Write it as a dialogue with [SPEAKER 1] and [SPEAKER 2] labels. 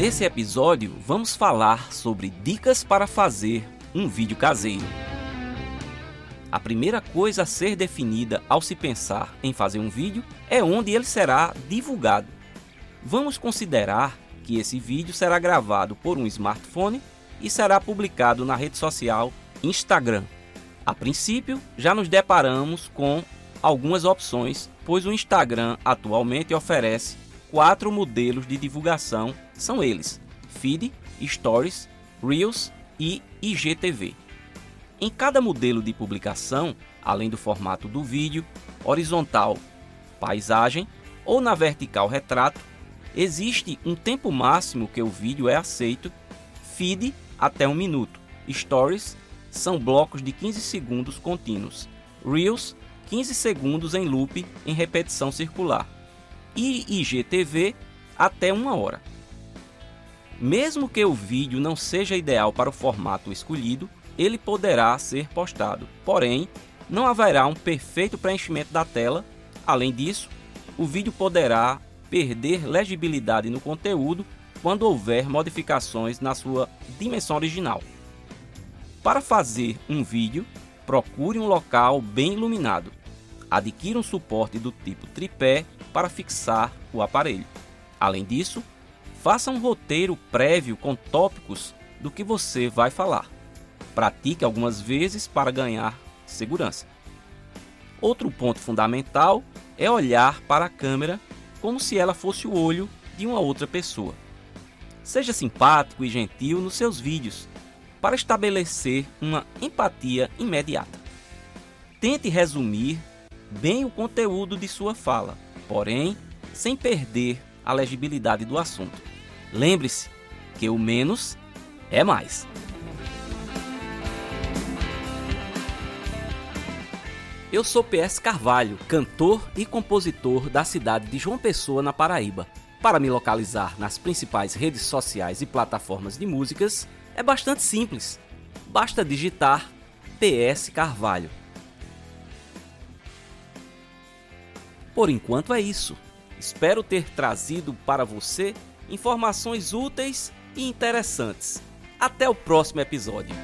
[SPEAKER 1] Nesse episódio, vamos falar sobre dicas para fazer um vídeo caseiro. A primeira coisa a ser definida ao se pensar em fazer um vídeo é onde ele será divulgado. Vamos considerar que esse vídeo será gravado por um smartphone e será publicado na rede social Instagram. A princípio, já nos deparamos com algumas opções, pois o Instagram atualmente oferece quatro modelos de divulgação, são eles: Feed, Stories, Reels e IGTV. Em cada modelo de publicação, além do formato do vídeo, horizontal, paisagem ou na vertical retrato, existe um tempo máximo que o vídeo é aceito, feed até um minuto, stories são blocos de 15 segundos contínuos, reels 15 segundos em loop em repetição circular e IGTV até uma hora. Mesmo que o vídeo não seja ideal para o formato escolhido, ele poderá ser postado. Porém, não haverá um perfeito preenchimento da tela. Além disso, o vídeo poderá perder legibilidade no conteúdo quando houver modificações na sua dimensão original. Para fazer um vídeo, procure um local bem iluminado. Adquira um suporte do tipo tripé para fixar o aparelho. Além disso, faça um roteiro prévio com tópicos do que você vai falar. Pratique algumas vezes para ganhar segurança. Outro ponto fundamental é olhar para a câmera como se ela fosse o olho de uma outra pessoa. Seja simpático e gentil nos seus vídeos para estabelecer uma empatia imediata. Tente resumir bem o conteúdo de sua fala, porém sem perder a legibilidade do assunto. Lembre-se que o menos é mais. Eu sou PS Carvalho, cantor e compositor da cidade de João Pessoa, na Paraíba. Para me localizar nas principais redes sociais e plataformas de músicas é bastante simples. Basta digitar PS Carvalho. Por enquanto é isso. Espero ter trazido para você informações úteis e interessantes. Até o próximo episódio.